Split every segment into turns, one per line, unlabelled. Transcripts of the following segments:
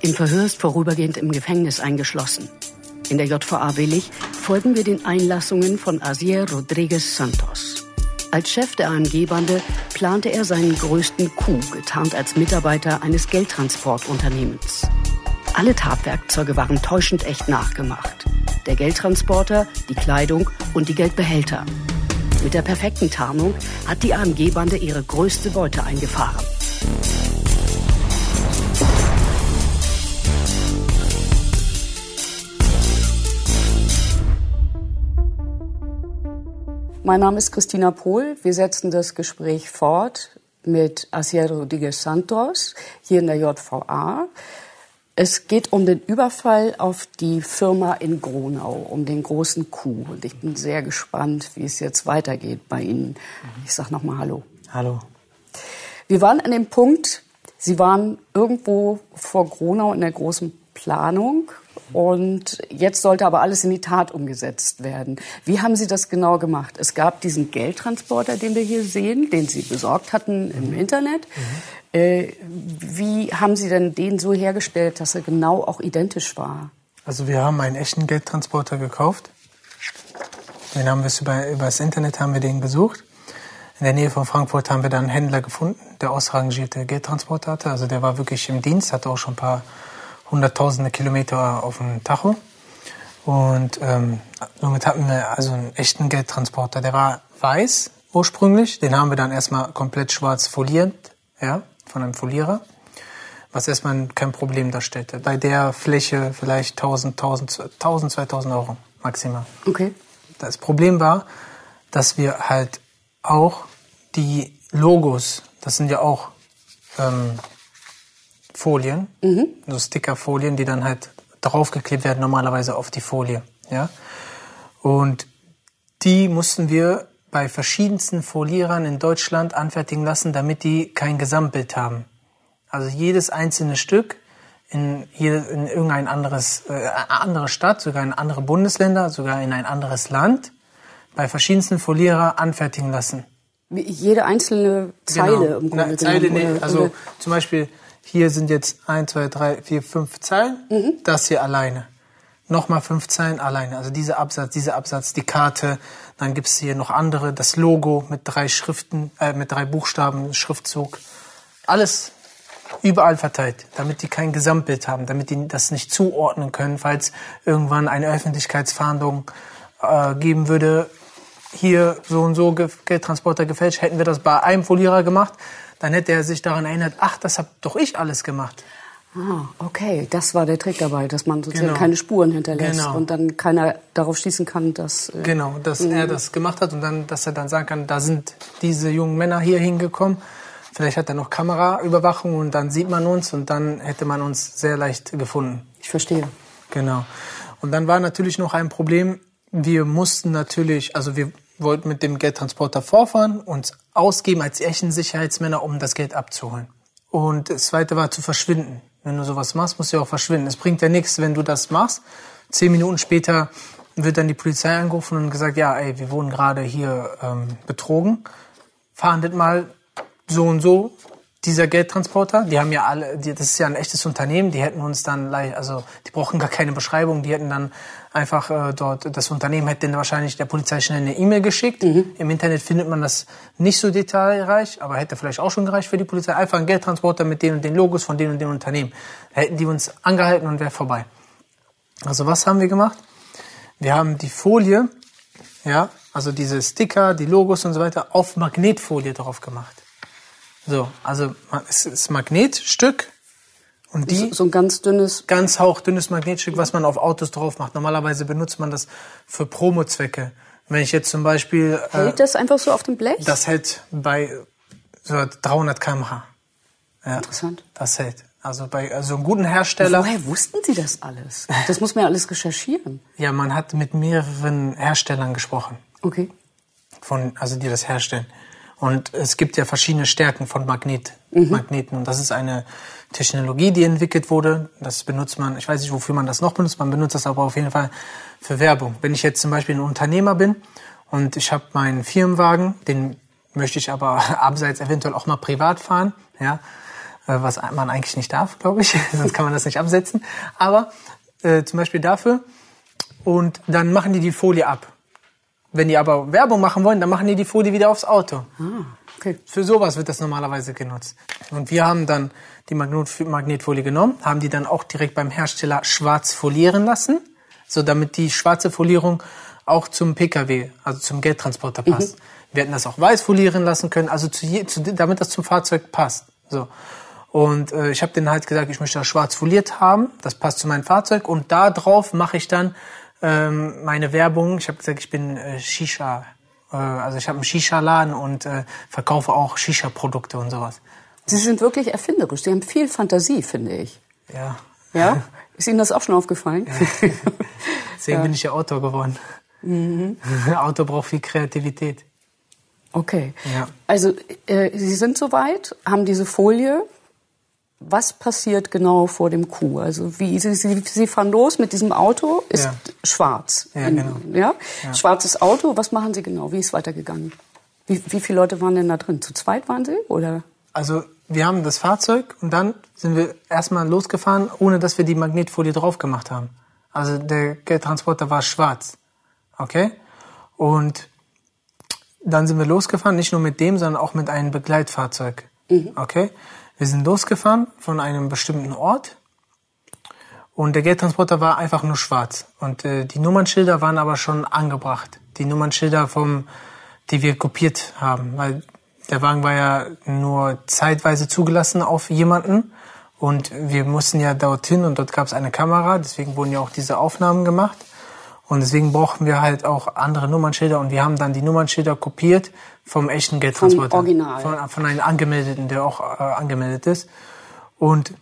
Im Verhör ist vorübergehend im Gefängnis eingeschlossen. In der JVA Willig folgen wir den Einlassungen von Asier Rodriguez Santos. Als Chef der AMG-Bande plante er seinen größten Coup, getarnt als Mitarbeiter eines Geldtransportunternehmens. Alle Tatwerkzeuge waren täuschend echt nachgemacht. Der Geldtransporter, die Kleidung und die Geldbehälter. Mit der perfekten Tarnung hat die AMG-Bande ihre größte Beute eingefahren. Mein Name ist Christina Pohl. Wir setzen das Gespräch fort mit Asier Rodriguez Santos hier in der JVA. Es geht um den Überfall auf die Firma in Gronau, um den großen Coup. Und ich bin sehr gespannt, wie es jetzt weitergeht bei Ihnen. Ich sage nochmal Hallo.
Hallo.
Wir waren an dem Punkt, Sie waren irgendwo vor Gronau in der großen Planung und jetzt sollte aber alles in die Tat umgesetzt werden. Wie haben Sie das genau gemacht? Es gab diesen Geldtransporter, den wir hier sehen, den Sie besorgt hatten im mhm. Internet. Mhm. Äh, wie haben Sie denn den so hergestellt, dass er genau auch identisch war?
Also wir haben einen echten Geldtransporter gekauft. Den haben wir über, über das Internet haben wir den gesucht. In der Nähe von Frankfurt haben wir dann einen Händler gefunden, der ausrangierte Geldtransporter hatte. Also der war wirklich im Dienst, hatte auch schon ein paar hunderttausende Kilometer auf dem Tacho. Und ähm, somit hatten wir also einen echten Geldtransporter. Der war weiß ursprünglich. Den haben wir dann erstmal komplett schwarz foliert, ja, von einem Folierer. Was erstmal kein Problem darstellte. Bei der Fläche vielleicht 1000, 1000, 1000 2000 Euro maximal.
Okay.
Das Problem war, dass wir halt auch die Logos, das sind ja auch ähm, Folien, mhm. so Stickerfolien, die dann halt draufgeklebt werden, normalerweise auf die Folie. Ja? Und die mussten wir bei verschiedensten Folierern in Deutschland anfertigen lassen, damit die kein Gesamtbild haben. Also jedes einzelne Stück in, hier in irgendein anderes, äh, andere Stadt, sogar in andere Bundesländer, sogar in ein anderes Land, bei verschiedensten Folierer anfertigen lassen.
Jede einzelne Zeile
genau. im Grunde Na, Zeile, nee, also zum Beispiel hier sind jetzt 1, 2, 3, 4, 5 Zeilen. Mhm. Das hier alleine. Nochmal fünf Zeilen alleine. Also dieser Absatz, dieser Absatz, die Karte. Dann gibt's hier noch andere. Das Logo mit drei Schriften, äh, mit drei Buchstaben, Schriftzug. Alles überall verteilt, damit die kein Gesamtbild haben, damit die das nicht zuordnen können, falls irgendwann eine Öffentlichkeitsfahndung äh, geben würde. Hier so und so Geldtransporter gefälscht, hätten wir das bei einem Folierer gemacht, dann hätte er sich daran erinnert, ach, das habe doch ich alles gemacht.
Ah, okay, das war der Trick dabei, dass man sozusagen genau. keine Spuren hinterlässt genau. und dann keiner darauf schließen kann, dass
äh, genau, dass er mhm. das gemacht hat und dann, dass er dann sagen kann, da sind diese jungen Männer hier hingekommen. Vielleicht hat er noch Kameraüberwachung und dann sieht man uns und dann hätte man uns sehr leicht gefunden.
Ich verstehe.
Genau. Und dann war natürlich noch ein Problem. Wir mussten natürlich, also wir wollten mit dem Geldtransporter vorfahren, uns ausgeben als echten Sicherheitsmänner, um das Geld abzuholen. Und das zweite war zu verschwinden. Wenn du sowas machst, musst du ja auch verschwinden. Es bringt ja nichts, wenn du das machst. Zehn Minuten später wird dann die Polizei angerufen und gesagt, ja, ey, wir wurden gerade hier ähm, betrogen. Fahndet mal so und so dieser Geldtransporter, die haben ja alle, die, das ist ja ein echtes Unternehmen, die hätten uns dann, also die brauchen gar keine Beschreibung, die hätten dann einfach äh, dort, das Unternehmen hätte dann wahrscheinlich der Polizei schnell eine E-Mail geschickt. Mhm. Im Internet findet man das nicht so detailreich, aber hätte vielleicht auch schon gereicht für die Polizei. Einfach ein Geldtransporter mit den und den Logos von den und den Unternehmen. Hätten die uns angehalten und wäre vorbei. Also was haben wir gemacht? Wir haben die Folie, ja, also diese Sticker, die Logos und so weiter, auf Magnetfolie drauf gemacht. So, also es ist Magnetstück und die
so, ein ganz dünnes
ganz hauchdünnes Magnetstück, was man auf Autos drauf macht. Normalerweise benutzt man das für Promo-Zwecke. Wenn ich jetzt zum Beispiel
äh, hält äh, das einfach so auf dem Blech?
Das hält bei so 300 km/h.
Ja, Interessant.
Das hält. Also bei also einem guten Hersteller.
Woher wussten Sie das alles? Das muss man ja alles recherchieren.
Ja, man hat mit mehreren Herstellern gesprochen.
Okay.
Von also die das herstellen. Und es gibt ja verschiedene Stärken von Magnet, mhm. Magneten. Und das ist eine Technologie, die entwickelt wurde. Das benutzt man, ich weiß nicht, wofür man das noch benutzt, man benutzt das aber auf jeden Fall für Werbung. Wenn ich jetzt zum Beispiel ein Unternehmer bin und ich habe meinen Firmenwagen, den möchte ich aber abseits eventuell auch mal privat fahren, ja, äh, was man eigentlich nicht darf, glaube ich, sonst kann man das nicht absetzen. Aber äh, zum Beispiel dafür. Und dann machen die die Folie ab. Wenn die aber Werbung machen wollen, dann machen die die Folie wieder aufs Auto.
Ah, okay.
Für sowas wird das normalerweise genutzt. Und wir haben dann die Magnetfolie genommen, haben die dann auch direkt beim Hersteller schwarz folieren lassen, so damit die schwarze Folierung auch zum PKW, also zum Geldtransporter passt. Mhm. Wir hätten das auch weiß folieren lassen können, also zu je, zu, damit das zum Fahrzeug passt. So. Und äh, ich habe denen halt gesagt, ich möchte das schwarz foliert haben, das passt zu meinem Fahrzeug und da drauf mache ich dann ähm, meine Werbung. Ich habe gesagt, ich bin äh, Shisha, äh, also ich habe einen Shisha-Laden und äh, verkaufe auch Shisha-Produkte und sowas.
Sie sind wirklich erfinderisch. Sie haben viel Fantasie, finde ich.
Ja.
Ja? Ist Ihnen das auch schon aufgefallen?
Ja. Deswegen ja. bin ich ja Autor geworden. Mhm. Autor braucht viel Kreativität.
Okay. Ja. Also äh, Sie sind soweit, haben diese Folie. Was passiert genau vor dem Kuh? Also wie Sie, Sie, Sie fahren los mit diesem Auto, ist ja. schwarz.
Ja, genau.
Ja? ja? Schwarzes Auto. Was machen Sie genau? Wie ist weitergegangen? Wie, wie viele Leute waren denn da drin? Zu zweit waren Sie oder?
Also wir haben das Fahrzeug und dann sind wir erstmal losgefahren, ohne dass wir die Magnetfolie drauf gemacht haben. Also der Geldtransporter war schwarz. Okay? Und dann sind wir losgefahren, nicht nur mit dem, sondern auch mit einem Begleitfahrzeug. Mhm. Okay? Wir sind losgefahren von einem bestimmten Ort und der Geldtransporter war einfach nur schwarz. Und äh, die Nummernschilder waren aber schon angebracht. Die Nummernschilder vom, die wir kopiert haben, weil der Wagen war ja nur zeitweise zugelassen auf jemanden und wir mussten ja dorthin und dort gab es eine Kamera, deswegen wurden ja auch diese Aufnahmen gemacht. Und deswegen brauchten wir halt auch andere Nummernschilder und wir haben dann die Nummernschilder kopiert vom echten Geldtransporter.
Vom Original.
Von, von einem Angemeldeten, der auch äh, angemeldet ist. Und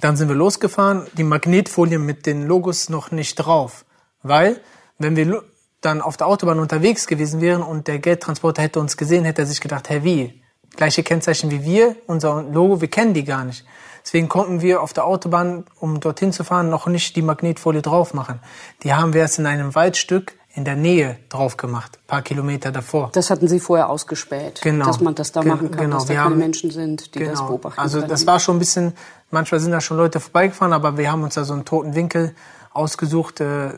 dann sind wir losgefahren, die Magnetfolie mit den Logos noch nicht drauf. Weil, wenn wir dann auf der Autobahn unterwegs gewesen wären und der Geldtransporter hätte uns gesehen, hätte er sich gedacht, hey, wie? Gleiche Kennzeichen wie wir, unser Logo, wir kennen die gar nicht. Deswegen konnten wir auf der Autobahn, um dorthin zu fahren, noch nicht die Magnetfolie drauf machen. Die haben wir erst in einem Waldstück in der Nähe drauf gemacht, paar Kilometer davor.
Das hatten Sie vorher ausgespäht,
genau.
dass man das da machen kann,
genau.
dass da
wir
keine
haben,
Menschen sind, die
genau.
das beobachten
Also
können.
das war schon ein bisschen, manchmal sind da schon Leute vorbeigefahren, aber wir haben uns da so einen toten Winkel ausgesucht, äh,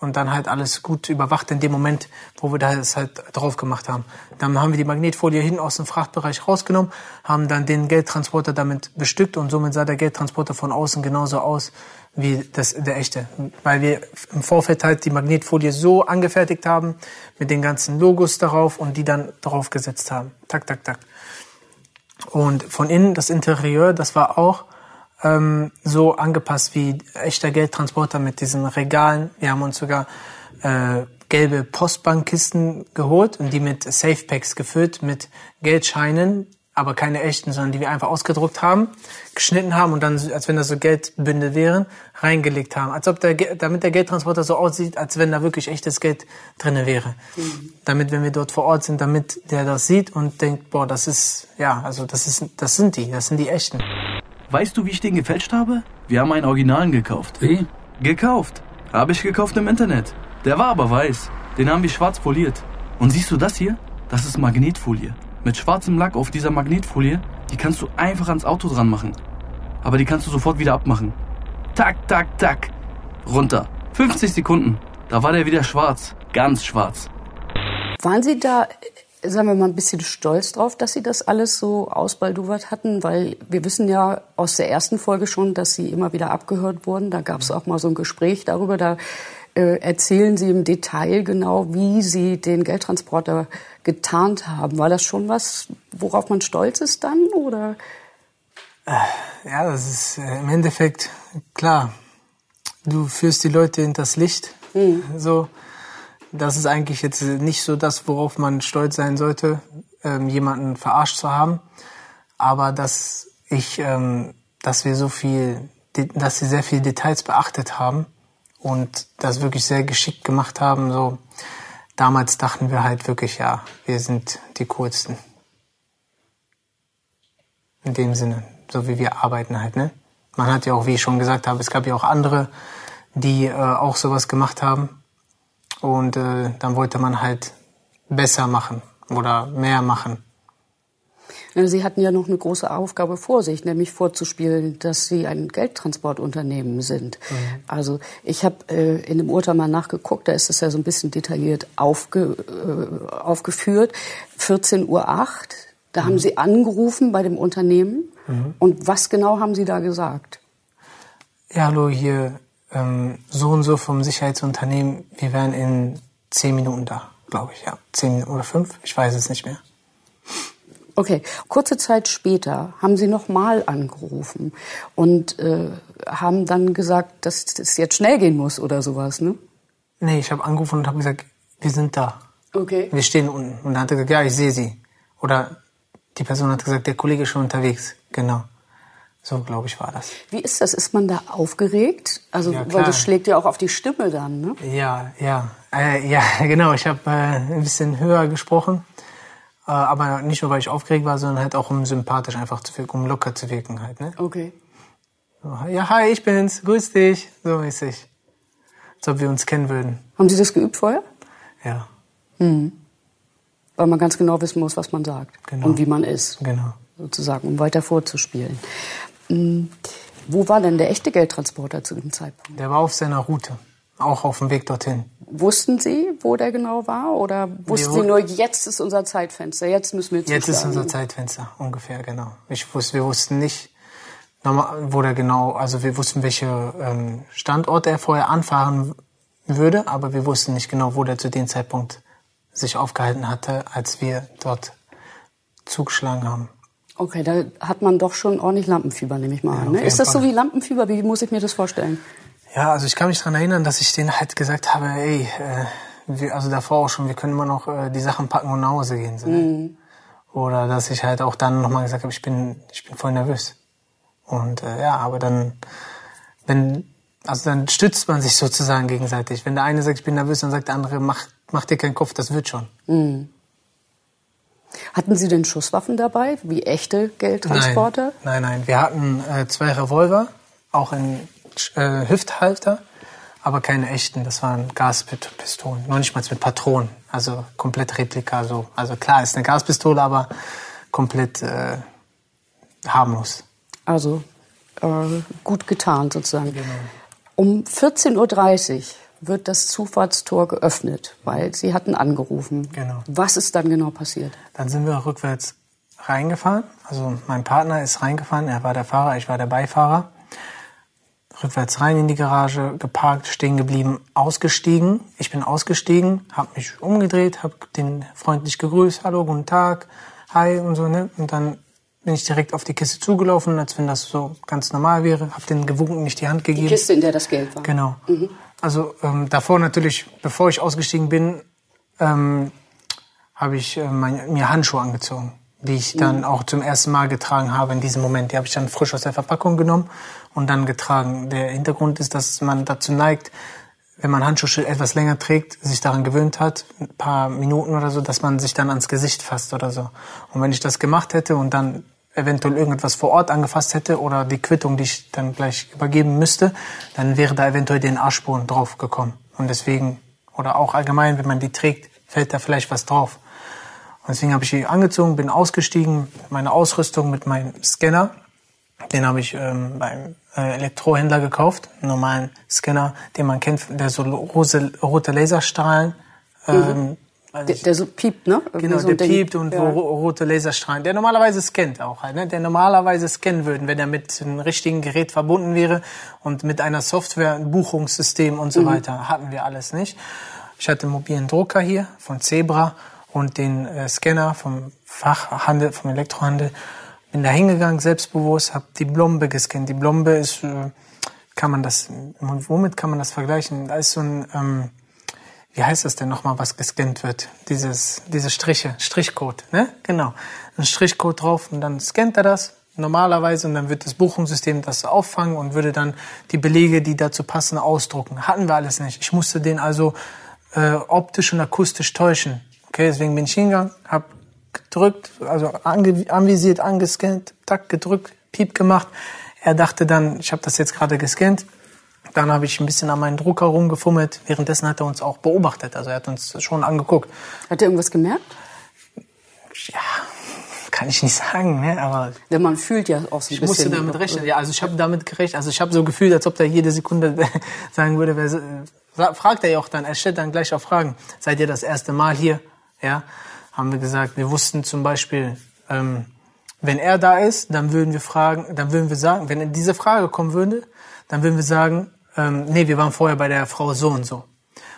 und dann halt alles gut überwacht in dem Moment, wo wir das halt drauf gemacht haben. Dann haben wir die Magnetfolie hinten aus dem Frachtbereich rausgenommen, haben dann den Geldtransporter damit bestückt und somit sah der Geldtransporter von außen genauso aus wie das, der echte. Weil wir im Vorfeld halt die Magnetfolie so angefertigt haben, mit den ganzen Logos darauf und die dann draufgesetzt haben. Tak, tak, tak. Und von innen, das Interieur, das war auch ähm, so angepasst wie echter Geldtransporter mit diesen Regalen. Wir haben uns sogar äh, gelbe Postbankkisten geholt und die mit Safepacks gefüllt mit Geldscheinen, aber keine echten, sondern die wir einfach ausgedruckt haben, geschnitten haben und dann, als wenn das so Geldbünde wären, reingelegt haben. Als ob der, damit der Geldtransporter so aussieht, als wenn da wirklich echtes Geld drinne wäre. Mhm. Damit, wenn wir dort vor Ort sind, damit der das sieht und denkt, boah, das ist, ja, also das ist, das sind die, das sind die echten.
Weißt du, wie ich den gefälscht habe? Wir haben einen Originalen gekauft.
Wie?
Gekauft. Habe ich gekauft im Internet. Der war aber weiß. Den haben wir schwarz foliert. Und siehst du das hier? Das ist Magnetfolie. Mit schwarzem Lack auf dieser Magnetfolie, die kannst du einfach ans Auto dran machen. Aber die kannst du sofort wieder abmachen. Tak, tak, tak. Runter. 50 Sekunden. Da war der wieder schwarz. Ganz schwarz.
Waren Sie da sagen wir mal, ein bisschen stolz drauf, dass Sie das alles so ausbaldowert hatten, weil wir wissen ja aus der ersten Folge schon, dass Sie immer wieder abgehört wurden. Da gab es auch mal so ein Gespräch darüber. Da äh, erzählen Sie im Detail genau, wie Sie den Geldtransporter getarnt haben. War das schon was, worauf man stolz ist dann, oder?
Ja, das ist äh, im Endeffekt klar. Du führst die Leute in das Licht. Mhm. So das ist eigentlich jetzt nicht so das, worauf man stolz sein sollte, ähm, jemanden verarscht zu haben. Aber dass ich, ähm, dass wir so viel, dass sie sehr viele Details beachtet haben und das wirklich sehr geschickt gemacht haben. So damals dachten wir halt wirklich, ja, wir sind die coolsten. In dem Sinne, so wie wir arbeiten halt, ne? Man hat ja auch, wie ich schon gesagt habe, es gab ja auch andere, die äh, auch sowas gemacht haben und äh, dann wollte man halt besser machen oder mehr machen.
Sie hatten ja noch eine große Aufgabe vor sich, nämlich vorzuspielen, dass Sie ein Geldtransportunternehmen sind. Mhm. Also ich habe äh, in dem Urteil mal nachgeguckt, da ist es ja so ein bisschen detailliert aufge, äh, aufgeführt. 14.08 Uhr, da mhm. haben Sie angerufen bei dem Unternehmen. Mhm. Und was genau haben Sie da gesagt?
Ja, hallo, hier ähm, so und so vom Sicherheitsunternehmen. Wir wären in zehn Minuten da, glaube ich, ja. Zehn oder fünf, ich weiß es nicht mehr.
Okay, kurze Zeit später haben Sie nochmal angerufen und äh, haben dann gesagt, dass es jetzt schnell gehen muss oder sowas, ne?
Nee, ich habe angerufen und habe gesagt, wir sind da.
Okay.
Wir stehen unten. Und dann hat er gesagt, ja, ich sehe Sie. Oder die Person hat gesagt, der Kollege ist schon unterwegs. Genau. So, glaube ich, war das.
Wie ist das? Ist man da aufgeregt? Also, ja, weil das schlägt ja auch auf die Stimme dann, ne?
Ja, ja. Äh, ja, genau. Ich habe äh, ein bisschen höher gesprochen. Äh, aber nicht nur, weil ich aufgeregt war, sondern halt auch um sympathisch einfach zu wirken, um locker zu wirken halt, ne?
Okay.
So, ja, hi, ich bin's. Grüß dich. So mäßig. Als ob wir uns kennen würden.
Haben Sie das geübt vorher?
Ja.
Hm. Weil man ganz genau wissen muss, was man sagt.
Genau.
Und wie man ist.
Genau.
Sozusagen, um weiter vorzuspielen. Wo war denn der echte Geldtransporter zu dem Zeitpunkt?
Der war auf seiner Route, auch auf dem Weg dorthin.
Wussten Sie, wo der genau war? Oder wussten wir, Sie nur, jetzt ist unser Zeitfenster, jetzt müssen wir
zuschlagen? Jetzt ist unser Zeitfenster, ungefähr, genau. Ich wusste, wir wussten nicht, wo der genau, also wir wussten, welche ähm, Standort er vorher anfahren würde, aber wir wussten nicht genau, wo der zu dem Zeitpunkt sich aufgehalten hatte, als wir dort zugeschlagen haben.
Okay, da hat man doch schon ordentlich Lampenfieber, nehme ich mal an. Ne? Ist das so wie Lampenfieber? Wie muss ich mir das vorstellen?
Ja, also ich kann mich daran erinnern, dass ich denen halt gesagt habe, ey, äh, wir, also davor auch schon, wir können immer noch äh, die Sachen packen und nach Hause gehen. So, ne? mhm. Oder dass ich halt auch dann nochmal gesagt habe, ich bin, ich bin voll nervös. Und äh, ja, aber dann, wenn, also dann stützt man sich sozusagen gegenseitig. Wenn der eine sagt, ich bin nervös, dann sagt der andere, mach, mach dir keinen Kopf, das wird schon.
Mhm. Hatten Sie denn Schusswaffen dabei, wie echte Geldtransporter?
Nein, nein, nein. Wir hatten äh, zwei Revolver, auch in äh, Hüfthalter, aber keine echten. Das waren Gaspistolen, noch nicht mal mit Patronen, also komplett Replika. So. Also klar, ist eine Gaspistole, aber komplett äh, harmlos.
Also äh, gut getan sozusagen. Genau. Um 14.30 Uhr wird das Zufahrtstor geöffnet, weil Sie hatten angerufen.
Genau.
Was ist dann genau passiert?
Dann sind wir rückwärts reingefahren. Also mein Partner ist reingefahren, er war der Fahrer, ich war der Beifahrer. Rückwärts rein in die Garage, geparkt, stehen geblieben, ausgestiegen. Ich bin ausgestiegen, habe mich umgedreht, habe den freundlich gegrüßt, hallo, guten Tag, hi und so, ne? Und dann bin ich direkt auf die Kiste zugelaufen, als wenn das so ganz normal wäre, habe den gewunken, nicht die Hand gegeben. Die
Kiste, in der das Geld war.
Genau. Mhm. Also ähm, davor natürlich, bevor ich ausgestiegen bin, ähm, habe ich äh, mein, mir Handschuhe angezogen, die ich dann mhm. auch zum ersten Mal getragen habe in diesem Moment. Die habe ich dann frisch aus der Verpackung genommen und dann getragen. Der Hintergrund ist, dass man dazu neigt, wenn man Handschuhe etwas länger trägt, sich daran gewöhnt hat, ein paar Minuten oder so, dass man sich dann ans Gesicht fasst oder so. Und wenn ich das gemacht hätte und dann eventuell irgendetwas vor Ort angefasst hätte oder die Quittung, die ich dann gleich übergeben müsste, dann wäre da eventuell den Arschspuren drauf gekommen. Und deswegen, oder auch allgemein, wenn man die trägt, fällt da vielleicht was drauf. Und deswegen habe ich die angezogen, bin ausgestiegen, meine Ausrüstung mit meinem Scanner. Den habe ich ähm, beim äh, Elektrohändler gekauft, einen normalen Scanner, den man kennt, der so rote, rote Laserstrahlen ähm, mhm
der, der, so piept, ne?
Genau, so der piept und ja. wo rote Laserstrahlen, der normalerweise scannt auch halt, ne? Der normalerweise scannen würden, wenn er mit einem richtigen Gerät verbunden wäre und mit einer Software, ein Buchungssystem und so mhm. weiter. Hatten wir alles nicht. Ich hatte einen mobilen Drucker hier von Zebra und den äh, Scanner vom Fachhandel, vom Elektrohandel. Bin da hingegangen, selbstbewusst, habe die Blombe gescannt. Die Blombe ist, äh, kann man das, womit kann man das vergleichen? Da ist so ein, ähm, wie heißt das denn nochmal, was gescannt wird? Dieses, diese Striche, Strichcode, ne? Genau. Ein Strichcode drauf und dann scannt er das normalerweise und dann wird das Buchungssystem das auffangen und würde dann die Belege, die dazu passen, ausdrucken. Hatten wir alles nicht. Ich musste den also äh, optisch und akustisch täuschen. Okay, deswegen bin ich hingegangen, habe gedrückt, also anvisiert, angescannt, tack gedrückt, piep gemacht. Er dachte dann, ich habe das jetzt gerade gescannt, dann habe ich ein bisschen an meinen Drucker rumgefummelt. Währenddessen hat er uns auch beobachtet. Also er hat uns schon angeguckt.
Hat er irgendwas gemerkt?
Ja, kann ich nicht sagen, ne? aber
Denn man fühlt ja auch so ein
ich
bisschen.
musste damit rechnen. Ja, also ich habe damit gerechnet. Also ich habe so gefühlt, als ob der jede Sekunde sagen würde, wer, sa- fragt er ja auch dann, er stellt dann gleich auch Fragen. Seid ihr das erste Mal hier? Ja, haben wir gesagt. Wir wussten zum Beispiel, ähm, wenn er da ist, dann würden wir fragen, dann würden wir sagen, wenn diese Frage kommen würde, dann würden wir sagen, ähm, nee, wir waren vorher bei der Frau so und so.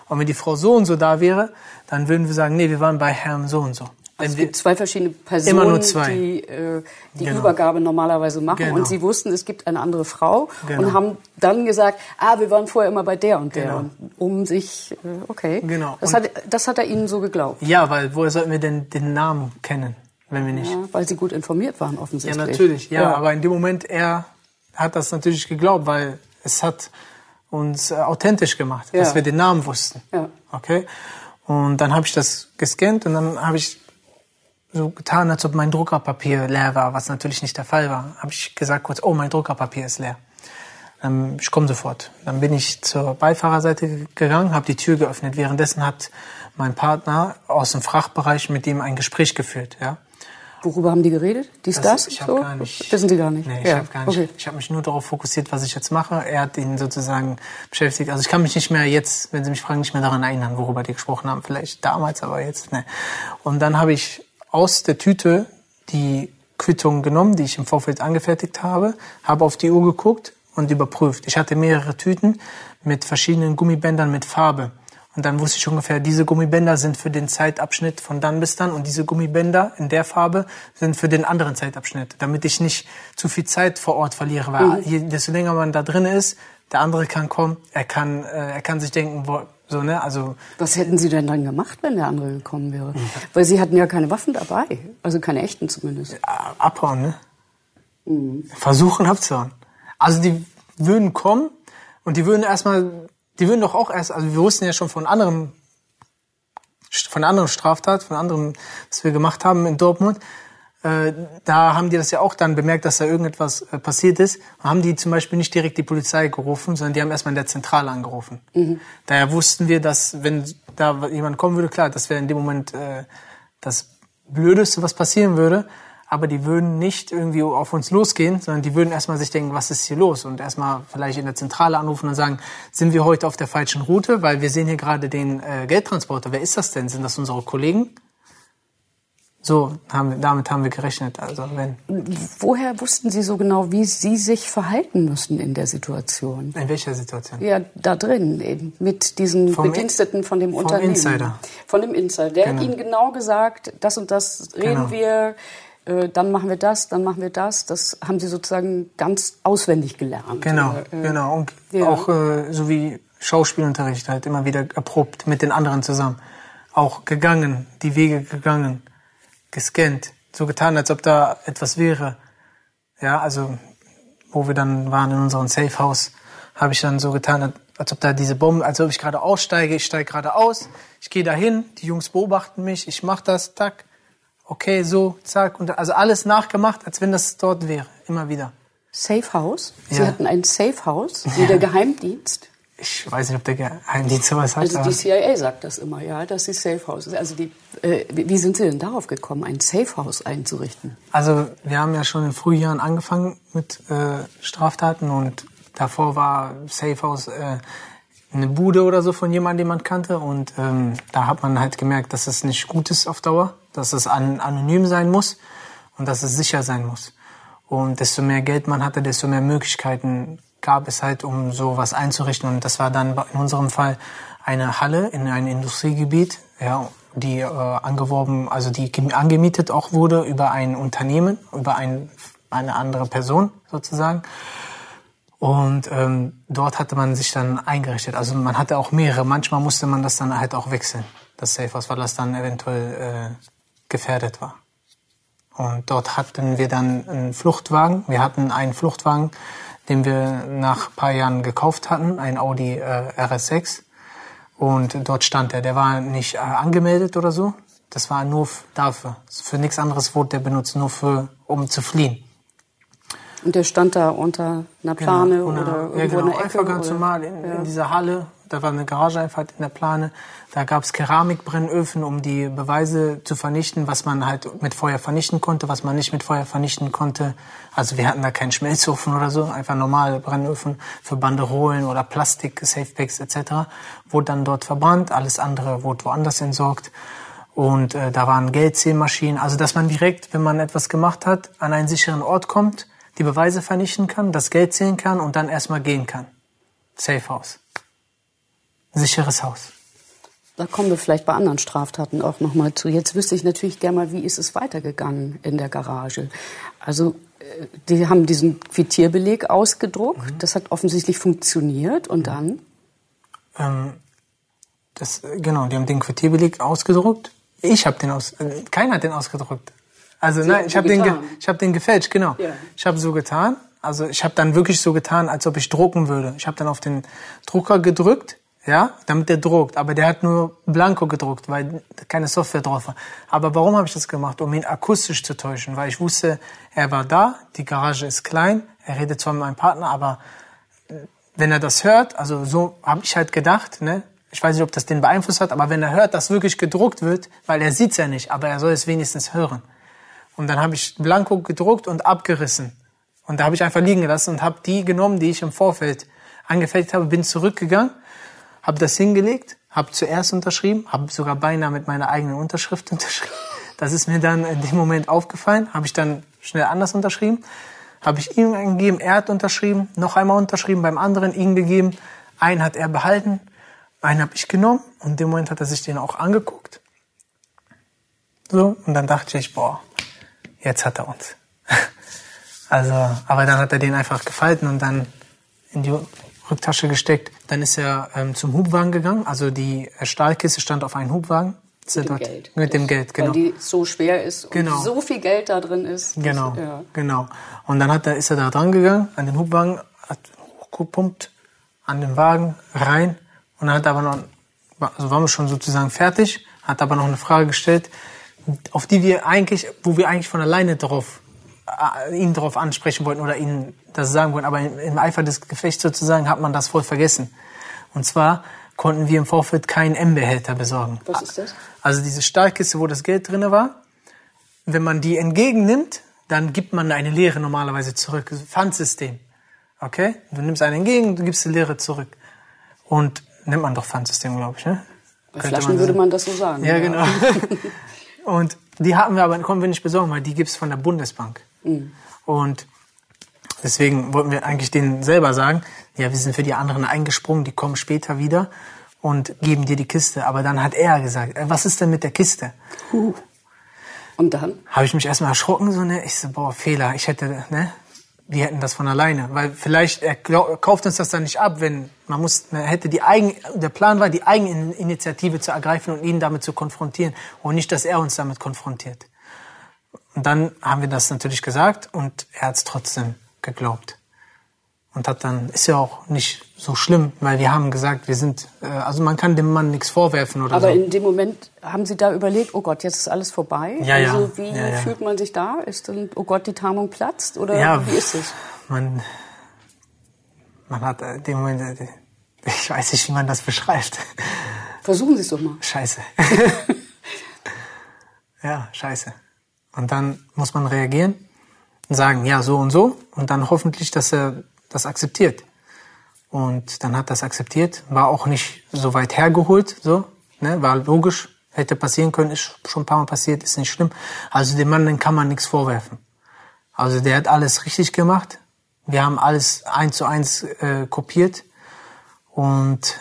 Und wenn die Frau so und so da wäre, dann würden wir sagen, nee, wir waren bei Herrn so und so.
Also es gibt zwei verschiedene Personen,
zwei.
die äh, die
Genau.
Übergabe normalerweise machen.
Genau.
Und sie wussten, es gibt eine andere Frau
Genau.
und haben dann gesagt, ah, wir waren vorher immer bei der und der.
Genau.
Und um sich, äh, okay.
Genau.
Das
Und-
hat, das hat er ihnen so geglaubt.
ja, weil woher sollten wir denn den Namen kennen, wenn wir nicht?
Ja, weil sie gut informiert waren,
Ja,
offensichtlich.
natürlich, ja, aber in dem Moment, er hat das natürlich geglaubt, weil es hat uns äh, authentisch gemacht,
Ja.
dass wir den Namen wussten.
Ja.
Okay? Und dann habe ich das gescannt und dann habe ich so getan, als ob mein Druckerpapier leer war, was natürlich nicht der Fall war. Habe ich gesagt kurz, oh, mein Druckerpapier ist leer. Ähm, ich komme sofort. Dann bin ich zur Beifahrerseite gegangen, habe die Tür geöffnet. Währenddessen hat mein Partner aus dem Frachtbereich mit ihm ein Gespräch geführt. Ja.
Worüber haben die geredet? Dies, das?
Ich habe
so?
gar nicht.
Wissen Sie gar nicht?
Nee, ich
ja.
habe gar nicht.
Okay.
Ich habe mich nur darauf fokussiert, was ich jetzt mache. Er hat ihn sozusagen beschäftigt. Also ich kann mich nicht mehr jetzt, wenn Sie mich fragen, nicht mehr daran erinnern, worüber die gesprochen haben. Vielleicht damals, aber jetzt ne. Und dann habe ich aus der Tüte die Quittung genommen, die ich im Vorfeld angefertigt habe, habe auf die Uhr geguckt und überprüft. Ich hatte mehrere Tüten mit verschiedenen Gummibändern mit Farbe. Und dann wusste ich ungefähr, diese Gummibänder sind für den Zeitabschnitt von dann bis dann und diese Gummibänder in der Farbe sind für den anderen Zeitabschnitt, damit ich nicht zu viel Zeit vor Ort verliere, weil je, desto länger man da drin ist, der andere kann kommen, er kann, äh, er kann sich denken, wo, so ne, also
Was hätten Sie denn dann gemacht, wenn der andere gekommen wäre? Weil Sie hatten ja keine Waffen dabei. Also keine echten zumindest.
abhauen, ne? Versuchen abzuhauen. Also die würden kommen und die würden erstmal, die würden doch auch erst, also wir wussten ja schon von anderen, von anderen Straftat, von anderem, was wir gemacht haben in Dortmund. Äh, da haben die das ja auch dann bemerkt, dass da irgendetwas äh, passiert ist. Und haben die zum Beispiel nicht direkt die Polizei gerufen, sondern die haben erstmal in der Zentrale angerufen. Daher wussten wir, dass wenn da jemand kommen würde, klar, das wäre in dem Moment äh, das Blödeste, was passieren würde. Aber die würden nicht irgendwie auf uns losgehen, sondern die würden erstmal sich denken, was ist hier los? Und erstmal vielleicht in der Zentrale anrufen und sagen, sind wir heute auf der falschen Route? Weil wir sehen hier gerade den äh, Geldtransporter. Wer ist das denn? Sind das unsere Kollegen? So, haben wir, damit haben wir gerechnet. Also wenn,
Woher wussten Sie so genau, wie Sie sich verhalten müssen in der Situation?
in welcher Situation?
Ja, da drin, eben, mit diesen
Vom
Bediensteten von dem
vom
Unternehmen.
Insider.
Von dem Insider. Der hat
Genau.
Ihnen genau gesagt, das und das reden
Genau.
wir, äh, dann machen wir das, dann machen wir das. Das haben Sie sozusagen ganz auswendig gelernt.
Genau,
Oder, äh,
genau. Und
ja.
auch äh, so wie Schauspielunterricht halt immer wieder erprobt mit den anderen zusammen. Auch gegangen, die Wege gegangen, gescannt, so getan, als ob da etwas wäre. Ja, also wo wir dann waren in unserem Safe House, habe ich dann so getan, als ob da diese Bombe, als ob ich gerade aussteige, ich steige gerade aus, ich gehe dahin, die Jungs beobachten mich, ich mache das, tack, okay, so, zack, und also alles nachgemacht, als wenn das dort wäre, immer wieder.
Safe House. Sie
Ja.
hatten ein Safe House, wie der Geheimdienst.
Ich weiß nicht, ob der Geheimdienst sowas hat.
Also die CIA sagt das immer, ja, dass sie Safe House ist. Also die, äh, wie sind Sie denn darauf gekommen, ein Safe House einzurichten?
Also wir haben ja schon in Frühjahren angefangen mit äh, Straftaten und davor war Safe House äh, eine Bude oder so von jemandem, den man kannte und ähm, da hat man halt gemerkt, dass es nicht gut ist auf Dauer, dass es an, anonym sein muss und dass es sicher sein muss. Und desto mehr Geld man hatte, desto mehr Möglichkeiten gab es halt, um sowas einzurichten. Und das war dann in unserem Fall eine Halle in einem Industriegebiet, ja, die äh, angeworben, also die gem- angemietet auch wurde über ein Unternehmen, über ein, eine andere Person sozusagen. Und ähm, dort hatte man sich dann eingerichtet. Also man hatte auch mehrere. Manchmal musste man das dann halt auch wechseln, das Safe House, weil das dann eventuell äh, gefährdet war. Und dort hatten wir dann einen Fluchtwagen. Wir hatten einen Fluchtwagen, den wir nach ein paar Jahren gekauft hatten, ein Audi äh, RS6. Und dort stand er. Der war nicht äh, angemeldet oder so. Das war nur dafür. Für nichts anderes wurde der benutzt, nur für, um zu fliehen.
Und der stand da unter einer Plane
Genau,
oder
ja,
irgendwo
genau.
in der Ecke?
Einfach ganz
oder?
normal in,
Ja.
in dieser Halle. Da war eine Garageeinfahrt in der Plane. Da gab es Keramikbrennöfen, um die Beweise zu vernichten, was man halt mit Feuer vernichten konnte, was man nicht mit Feuer vernichten konnte. Also wir hatten da keinen Schmelzofen oder so, einfach normale Brennöfen für Banderolen oder Plastik, Safepacks etc. Wurde dann dort verbrannt, alles andere wurde woanders entsorgt. Und äh, da waren Geldzählmaschinen. Also dass man direkt, wenn man etwas gemacht hat, an einen sicheren Ort kommt, die Beweise vernichten kann, das Geld zählen kann und dann erstmal gehen kann. Safe House. Sicheres Haus.
Da kommen wir vielleicht bei anderen Straftaten auch noch mal zu. Jetzt wüsste ich natürlich gerne mal, wie ist es weitergegangen in der Garage? Also äh, die haben diesen Quittierbeleg ausgedruckt. Mhm. Das hat offensichtlich funktioniert. Und dann?
Ähm, das, genau, die haben den Quittierbeleg ausgedruckt. Ich habe den aus, äh, keiner hat den ausgedruckt. Also Sie nein, ich habe den, ich habe den gefälscht, genau. Ja. Ich habe so getan. Also ich habe dann wirklich so getan, als ob ich drucken würde. Ich habe dann auf den Drucker gedrückt ja, damit der druckt. Aber der hat nur Blanco gedruckt, weil keine Software drauf war. Aber warum habe ich das gemacht? Um ihn akustisch zu täuschen, weil ich wusste, er war da, die Garage ist klein, er redet zwar mit meinem Partner, aber wenn er das hört, also so habe ich halt gedacht, ne? Ich weiß nicht, ob das den beeinflusst hat, aber wenn er hört, dass wirklich gedruckt wird, weil er sieht's ja nicht, aber er soll es wenigstens hören. Und dann habe ich Blanco gedruckt und abgerissen. Und da habe ich einfach liegen gelassen und habe die genommen, die ich im Vorfeld angefertigt habe, bin zurückgegangen habe das hingelegt, habe zuerst unterschrieben, habe sogar beinahe mit meiner eigenen Unterschrift unterschrieben. Das ist mir dann in dem Moment aufgefallen, habe ich dann schnell anders unterschrieben, habe ich ihm gegeben, er hat unterschrieben, noch einmal unterschrieben, beim anderen ihm gegeben, einen hat er behalten, einen habe ich genommen und in dem Moment hat er sich den auch angeguckt. So, und dann dachte ich, boah, jetzt hat er uns. Also, aber dann hat er den einfach gefalten und dann in die Rücktasche gesteckt. Dann ist er ähm, zum Hubwagen gegangen. Also die Stahlkiste stand auf einem Hubwagen.
Mit dem Geld.
Mit dem Geld, genau.
Weil die so schwer ist und genau. so viel Geld da drin ist.
Genau, ja. genau. Und dann hat er, ist er da dran gegangen, an den Hubwagen, hat hochgepumpt, an den Wagen, rein. Und dann hat er aber noch, also waren wir schon sozusagen fertig, hat aber noch eine Frage gestellt, auf die wir eigentlich, wo wir eigentlich von alleine drauf äh, ihn darauf ansprechen wollten oder ihnen das sagen wollten. Aber im Eifer des Gefechts sozusagen hat man das voll vergessen. Und zwar konnten wir im Vorfeld keinen M-Behälter besorgen.
Was ist das?
Also diese Stahlkiste, wo das Geld drinne war. Wenn man die entgegennimmt, dann gibt man eine Leere normalerweise zurück. Pfandsystem. Okay? Du nimmst einen entgegen, du gibst die Leere zurück. Und nimmt man doch Pfandsystem, glaube ich, ne?
Bei Könnte Flaschen man würde man das so sagen.
Ja, ja. genau. und die haben wir aber, konnten wir nicht besorgen, weil die gibt's von der Bundesbank. Mhm. Und deswegen wollten wir eigentlich denen selber sagen, ja, wir sind für die anderen eingesprungen, die kommen später wieder und geben dir die Kiste. Aber dann hat er gesagt, äh, was ist denn mit der Kiste?
Uh. Und dann?
Habe ich mich erstmal erschrocken, so, ne? Ich so, boah, Fehler. Ich hätte, ne? Wir hätten das von alleine. Weil vielleicht, er kauft uns das dann nicht ab, wenn man muss, man hätte die Eigen, der Plan war, die Eigeninitiative zu ergreifen und ihn damit zu konfrontieren. Und nicht, dass er uns damit konfrontiert. Und dann haben wir das natürlich gesagt und er hat es trotzdem geglaubt. Und hat dann, ist ja auch nicht so schlimm, weil wir haben gesagt, wir sind, äh, also man kann dem Mann nichts vorwerfen oder
Aber
so.
Aber in dem Moment haben Sie da überlegt, oh Gott, jetzt ist alles vorbei?
Ja, ja.
Also wie ja, ja. fühlt man sich da? Ist dann, oh Gott, die Tarnung platzt? Oder
ja,
wie ist es?
Man, man hat in dem Moment, ich weiß nicht, wie man das beschreibt.
Versuchen Sie es doch mal.
Scheiße. ja, scheiße. Und dann muss man reagieren und sagen, ja, so und so. Und dann hoffentlich, dass er das akzeptiert. Und dann hat das akzeptiert, war auch nicht so weit hergeholt, so, ne, war logisch, hätte passieren können, ist schon ein paar Mal passiert, ist nicht schlimm. Also dem Mann, den kann man nichts vorwerfen. Also der hat alles richtig gemacht. Wir haben alles eins zu eins äh, kopiert und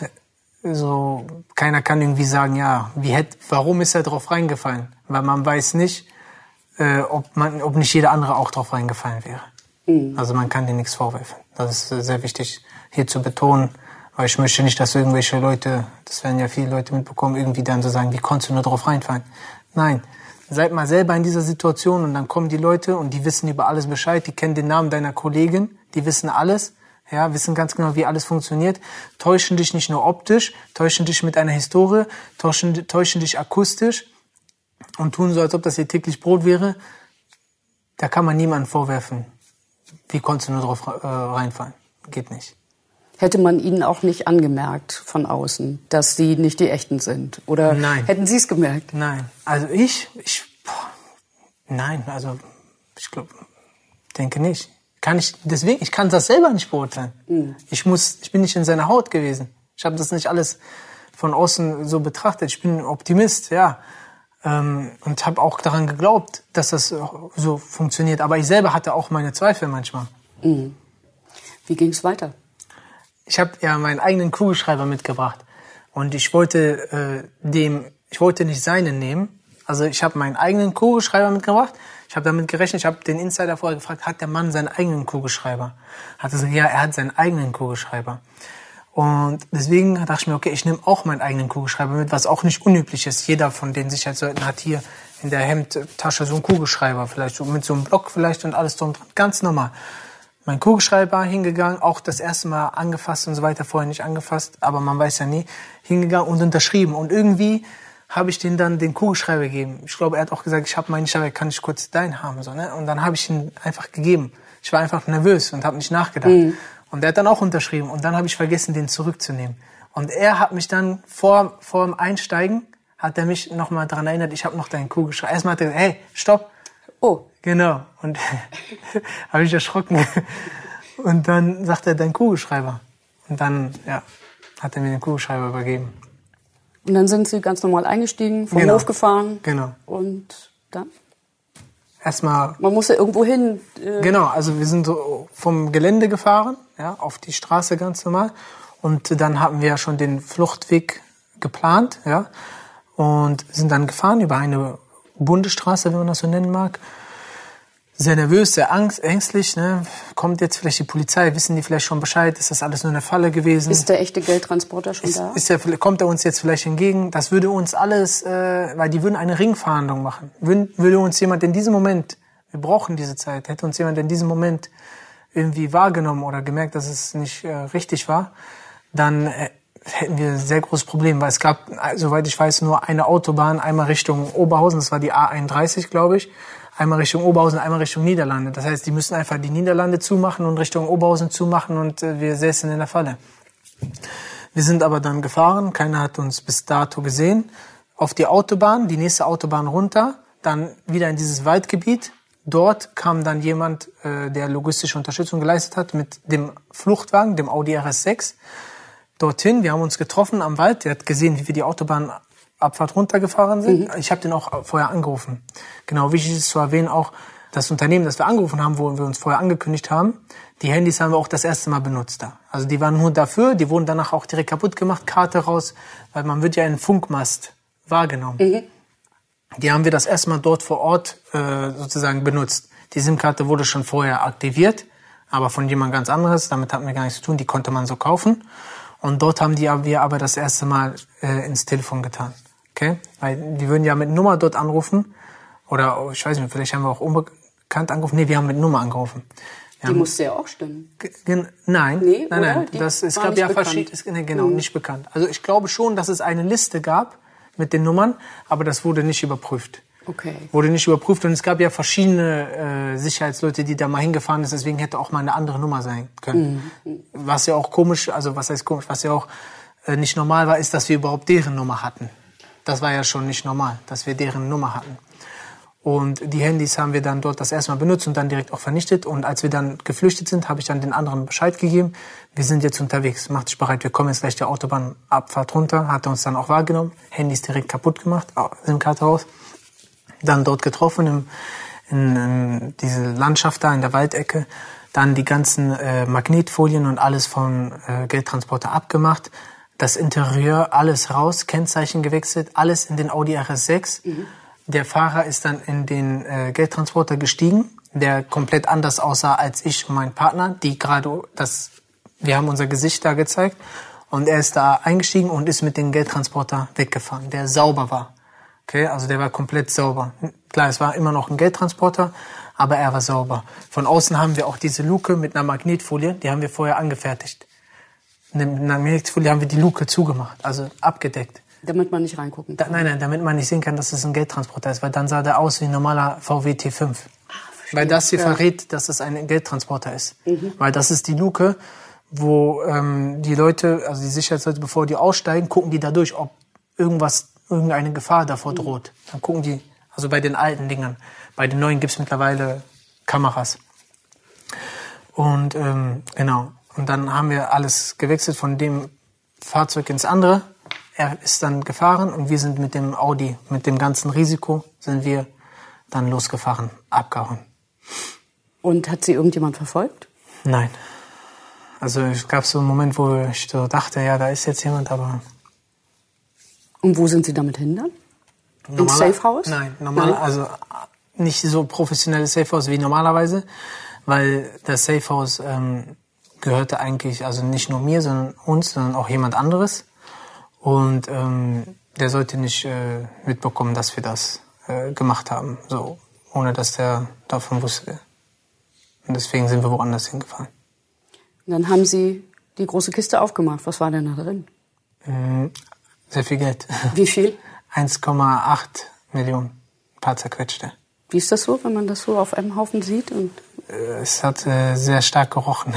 so keiner kann irgendwie sagen, ja, wie hätte, warum ist er drauf reingefallen? Weil man weiß nicht, äh, ob, man, ob nicht jeder andere auch drauf reingefallen wäre. Mhm. Also man kann dir nichts vorwerfen. Das ist sehr wichtig hier zu betonen, weil ich möchte nicht, dass irgendwelche Leute, das werden ja viele Leute mitbekommen, irgendwie dann so sagen, wie konntest du nur drauf reinfallen? Nein, seid mal selber in dieser Situation und dann kommen die Leute und die wissen über alles Bescheid, die kennen den Namen deiner Kollegin, die wissen alles, ja, wissen ganz genau, wie alles funktioniert, täuschen dich nicht nur optisch, täuschen dich mit einer Historie, täuschen, täuschen dich akustisch und tun so, als ob das ihr täglich Brot wäre, da kann man niemandem vorwerfen, wie konntest du nur drauf äh, reinfallen. Geht nicht.
Hätte man Ihnen auch nicht angemerkt von außen, dass Sie nicht die Echten sind? Oder
Nein.
hätten Sie es gemerkt?
Nein. Also ich, ich, boah, nein, also ich glaube, denke nicht. Kann ich, deswegen, ich kann das selber nicht beurteilen. Ich muss, ich bin nicht in seiner Haut gewesen. Ich habe das nicht alles von außen so betrachtet. Ich bin ein Optimist, ja. Ähm, und habe auch daran geglaubt, dass das so funktioniert. Aber ich selber hatte auch meine Zweifel manchmal.
Wie ging es weiter?
ich habe ja meinen eigenen Kugelschreiber mitgebracht und ich wollte äh, dem, ich wollte nicht seinen nehmen. Also ich habe meinen eigenen Kugelschreiber mitgebracht. Ich habe damit gerechnet. Ich habe den Insider vorher gefragt, hat der Mann seinen eigenen Kugelschreiber? Hat er gesagt, ja, er hat seinen eigenen Kugelschreiber. Und deswegen dachte ich mir, okay, ich nehme auch meinen eigenen Kugelschreiber mit, was auch nicht unüblich ist. Jeder von den Sicherheitsleuten hat hier in der Hemdtasche so einen Kugelschreiber, vielleicht so mit so einem Block vielleicht und alles drum dran. Ganz normal mein Kugelschreiber hingegangen, auch das erste Mal angefasst und so weiter, vorher nicht angefasst, aber man weiß ja nie, hingegangen und unterschrieben. Und irgendwie habe ich den dann den Kugelschreiber gegeben. Ich glaube, er hat auch gesagt, ich habe meinen Schreiber, kann ich kurz deinen haben? So, ne? Und dann habe ich ihn einfach gegeben. Ich war einfach nervös und habe nicht nachgedacht. Und er hat dann auch unterschrieben und dann habe ich vergessen, den zurückzunehmen. Und er hat mich dann vor, vor dem Einsteigen, hat er mich nochmal daran erinnert, ich habe noch deinen Kugelschreiber. Erstmal hat er gesagt, hey, stopp,
Oh,
Genau. Und habe ich erschrocken. Und dann sagt er, dein Kugelschreiber. Und dann, ja, hat er mir den Kugelschreiber übergeben.
und dann sind Sie ganz normal eingestiegen, vom
Genau.
Hof gefahren.
Genau.
Und dann?
Erstmal,
Man muss ja irgendwo hin. Äh,
genau, also wir sind so vom Gelände gefahren, ja, auf die Straße ganz normal. Und dann hatten wir ja schon den Fluchtweg geplant, ja. Und sind dann gefahren über eine Bundesstraße, wenn man das so nennen mag. Sehr nervös, sehr angst, ängstlich, ne? Kommt jetzt vielleicht die Polizei, wissen die vielleicht schon Bescheid, ist das alles nur eine Falle gewesen?
Ist der echte Geldtransporter schon
ist,
da?
ist er, kommt er uns jetzt vielleicht entgegen? Das würde uns alles, äh, weil die würden eine Ringverhandlung machen. Würden, würde uns jemand in diesem Moment, wir brauchen diese Zeit, hätte uns jemand in diesem Moment irgendwie wahrgenommen oder gemerkt, dass es nicht äh, richtig war, dann äh, hätten wir ein sehr großes Problem, weil es gab, äh, soweit ich weiß, nur eine Autobahn, einmal Richtung Oberhausen, das war die A31, glaube ich, einmal Richtung Oberhausen, einmal Richtung Niederlande. Das heißt, die müssen einfach die Niederlande zumachen und Richtung Oberhausen zumachen und äh, wir säßen in der Falle. Wir sind aber dann gefahren, keiner hat uns bis dato gesehen. Auf die Autobahn, die nächste Autobahn runter, dann wieder in dieses Waldgebiet. Dort kam dann jemand, äh, der logistische Unterstützung geleistet hat, mit dem Fluchtwagen, dem Audi RS6, dorthin. Wir haben uns getroffen am Wald. Der hat gesehen, wie wir die Autobahnabfahrt runtergefahren sind. Ich habe den auch vorher angerufen. Genau, wichtig ist zu erwähnen auch, das Unternehmen, das wir angerufen haben, wo wir uns vorher angekündigt haben, die Handys haben wir auch das erste Mal benutzt da. Also die waren nur dafür, die wurden danach auch direkt kaputt gemacht, Karte raus, weil man wird ja in Funkmast wahrgenommen. Die haben wir das erste Mal dort vor Ort äh, sozusagen benutzt. Die SIM-Karte wurde schon vorher aktiviert, aber von jemand ganz anderes. Damit hatten wir gar nichts zu tun. Die konnte man so kaufen. Und dort haben die wir aber das erste Mal äh, ins Telefon getan. Okay? Weil die würden ja mit Nummer dort anrufen. Oder oh, ich weiß nicht, vielleicht haben wir auch unbekannt angerufen. Nee, wir haben mit Nummer angerufen. Wir
Die musste ja auch stimmen.
Nein,
Nee,
nein, nein. Das, es gab ja.
Mhm.
verschiedene, nee, genau, nicht bekannt. Also ich glaube schon, dass es eine Liste gab mit den Nummern, aber das wurde nicht überprüft.
Okay.
Wurde nicht überprüft und es gab ja verschiedene äh, Sicherheitsleute, die da mal hingefahren sind, deswegen hätte auch mal eine andere Nummer sein können.
Mhm.
Was ja auch komisch, also was heißt komisch, was ja auch äh, nicht normal war, ist, dass wir überhaupt deren Nummer hatten. Das war ja schon nicht normal, dass wir deren Nummer hatten. Und die Handys haben wir dann dort das erste Mal benutzt und dann direkt auch vernichtet. Und als wir dann geflüchtet sind, habe ich dann den anderen Bescheid gegeben. Wir sind jetzt unterwegs, macht dich bereit, wir kommen jetzt gleich die Autobahnabfahrt runter. Hat er uns dann auch wahrgenommen, Handys direkt kaputt gemacht, SIM-Karte raus. Dann dort getroffen im, in, in diese Landschaft da in der Waldecke. Dann die ganzen äh, Magnetfolien und alles von äh, Geldtransporter abgemacht. Das Interieur, alles raus, Kennzeichen gewechselt, alles in den Audi RS6. Der Fahrer ist dann in den äh, Geldtransporter gestiegen, der komplett anders aussah als ich und mein Partner, die gerade das, wir haben unser Gesicht da gezeigt. Und er ist da eingestiegen und ist mit dem Geldtransporter weggefahren, der sauber war. Okay, also der war komplett sauber. Klar, es war immer noch ein Geldtransporter, aber er war sauber. Von außen haben wir auch diese Luke mit einer Magnetfolie, die haben wir vorher angefertigt. Einer Magnetfolie haben wir die Luke zugemacht, also abgedeckt.
Damit man nicht reingucken
Da,
kann.
nein, nein, damit man nicht sehen kann, dass es ein Geldtransporter ist, weil dann sah der aus wie ein normaler VW T5. weil das hier
Ja.
verrät, dass es ein Geldtransporter ist. Weil das ist die Luke, wo ähm, die Leute, also die Sicherheitsleute, bevor die aussteigen, gucken die dadurch, ob irgendwas, irgendeine Gefahr davor droht. Dann gucken die, also bei den alten Dingern. Bei den neuen gibt's mittlerweile Kameras. Und ähm, genau. Und dann haben wir alles gewechselt von dem Fahrzeug ins andere. Er ist dann gefahren und wir sind mit dem Audi, mit dem ganzen Risiko, sind wir dann losgefahren, abgehauen.
Und hat sie irgendjemand verfolgt?
Nein. Also es gab so einen Moment, wo ich so dachte, ja, da ist jetzt jemand, aber
Und wo sind Sie damit hin dann? Ins Safe House?
Nein, normal,
Nein?
also nicht so professionelles Safe House wie normalerweise, weil das Safe House ähm, gehörte eigentlich, also nicht nur mir, sondern uns, sondern auch jemand anderes. Und ähm, der sollte nicht äh, mitbekommen, dass wir das äh, gemacht haben, so ohne dass der davon wusste. Und deswegen sind wir woanders hingefahren.
Und dann haben Sie die große Kiste aufgemacht. Was war denn da drin?
Ähm, sehr viel Geld.
Wie viel?
1,8 Millionen, ein paar zerquetschte.
Wie ist das so, wenn man das so auf einem Haufen sieht? Und
Es hat äh, sehr stark gerochen.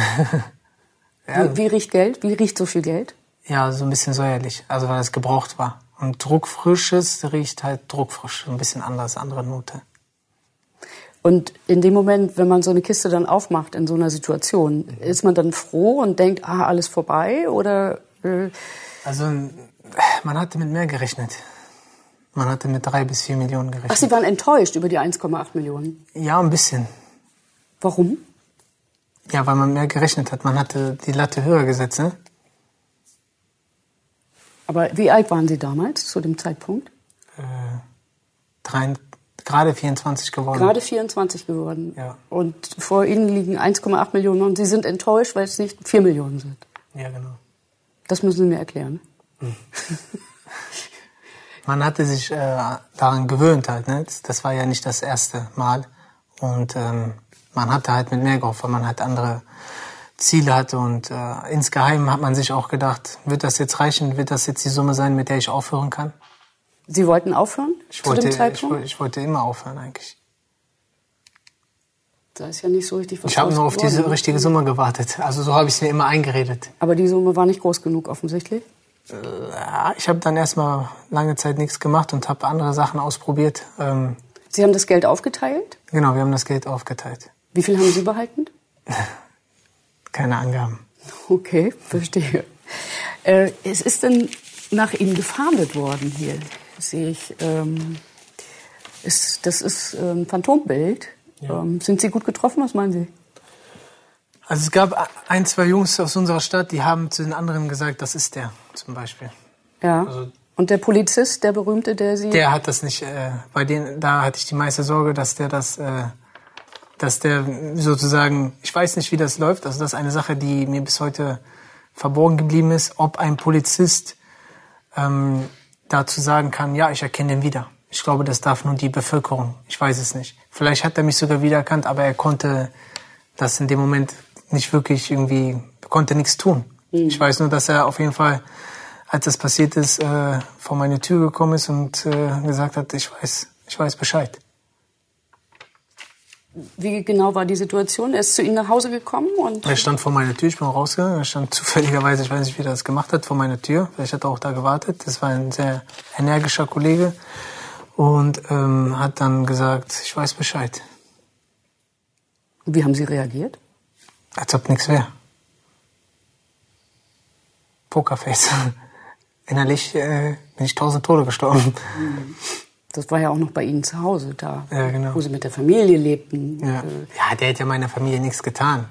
ja,
wie, wie riecht Geld? Wie riecht so viel Geld?
ja, so ein bisschen säuerlich, also weil es gebraucht war. Und druckfrisches riecht halt druckfrisch, so ein bisschen anders, andere Note.
Und in dem Moment, wenn man so eine Kiste dann aufmacht in so einer Situation, ist man dann froh und denkt, ah, alles vorbei? Oder äh,
Also äh, man hatte mit mehr gerechnet. Man hatte mit drei bis vier Millionen
ach,
gerechnet.
Sie waren enttäuscht über die 1,8 Millionen.
ja, ein bisschen.
Warum?
Ja, weil man mehr gerechnet hat. Man hatte die Latte höher gesetzt, ne?
Aber wie alt waren Sie damals zu dem Zeitpunkt?
Drei, gerade 24 geworden.
Gerade 24 geworden.
Ja.
Und vor Ihnen liegen 1,8 Millionen und Sie sind enttäuscht, weil es nicht 4 Millionen sind.
Ja, genau.
Das müssen Sie mir erklären.
Man hatte sich äh, daran gewöhnt halt, ne? Das- Das war ja nicht das erste Mal. Und ähm, man hatte halt mit mehr gehofft, weil man halt andere Ziele hatte. Und äh, insgeheim hat man sich auch gedacht, wird das jetzt reichen? Wird das jetzt die Summe sein, mit der ich aufhören kann?
Sie wollten aufhören
Ich
zu
wollte,
dem
ich, ich wollte immer aufhören eigentlich.
da ist ja nicht so richtig was
Ich habe nur auf diese
geworden.
richtige Summe gewartet. Also so habe ich es mir immer eingeredet.
Aber die Summe war nicht groß genug offensichtlich.
Ich habe dann erstmal lange Zeit nichts gemacht und habe andere Sachen ausprobiert. Ähm,
Sie haben das Geld aufgeteilt.
genau, wir haben das Geld aufgeteilt.
Wie viel haben Sie behalten?
Keine Angaben.
Okay, verstehe. Äh, es ist denn nach Ihnen gefahndet worden hier, sehe ich. Ähm, ist, das ist ein Phantombild. Ähm, sind Sie gut getroffen? Was meinen Sie?
Also es gab ein, zwei Jungs aus unserer Stadt, die haben zu den anderen gesagt, das ist der zum Beispiel.
Ja.
Also-
Und der Polizist, der berühmte, der Sie.
Der hat das nicht, äh, bei denen, da hatte ich die meiste Sorge, dass der das, äh, dass der sozusagen, ich weiß nicht, wie das läuft, also das ist eine Sache, die mir bis heute verborgen geblieben ist, ob ein Polizist ähm, dazu sagen kann, ja, ich erkenne den wieder. Ich glaube, das darf nur die Bevölkerung. Ich weiß es nicht. Vielleicht hat er mich sogar wiedererkannt, aber er konnte das in dem Moment nicht wirklich irgendwie, konnte nichts tun. Ich weiß nur, dass er auf jeden Fall, als das passiert ist, äh, vor meine Tür gekommen ist und äh, gesagt hat, ich weiß, ich weiß Bescheid.
Wie genau war die Situation? Er ist zu Ihnen nach Hause gekommen und
Er stand vor meiner Tür, ich bin rausgegangen, er stand zufälligerweise, ich weiß nicht, wie er das gemacht hat, vor meiner Tür. Vielleicht hat er auch da gewartet. Das war ein sehr energischer Kollege und ähm, hat dann gesagt, ich weiß Bescheid.
wie haben Sie reagiert?
Als ob nichts wäre. Pokerface. Innerlich äh, bin ich tausend Tode gestorben.
Das war ja auch noch bei Ihnen zu Hause, da,
Ja, genau.
wo Sie mit der Familie lebten.
Ja.
Äh,
ja, der hätte ja meiner Familie nichts getan.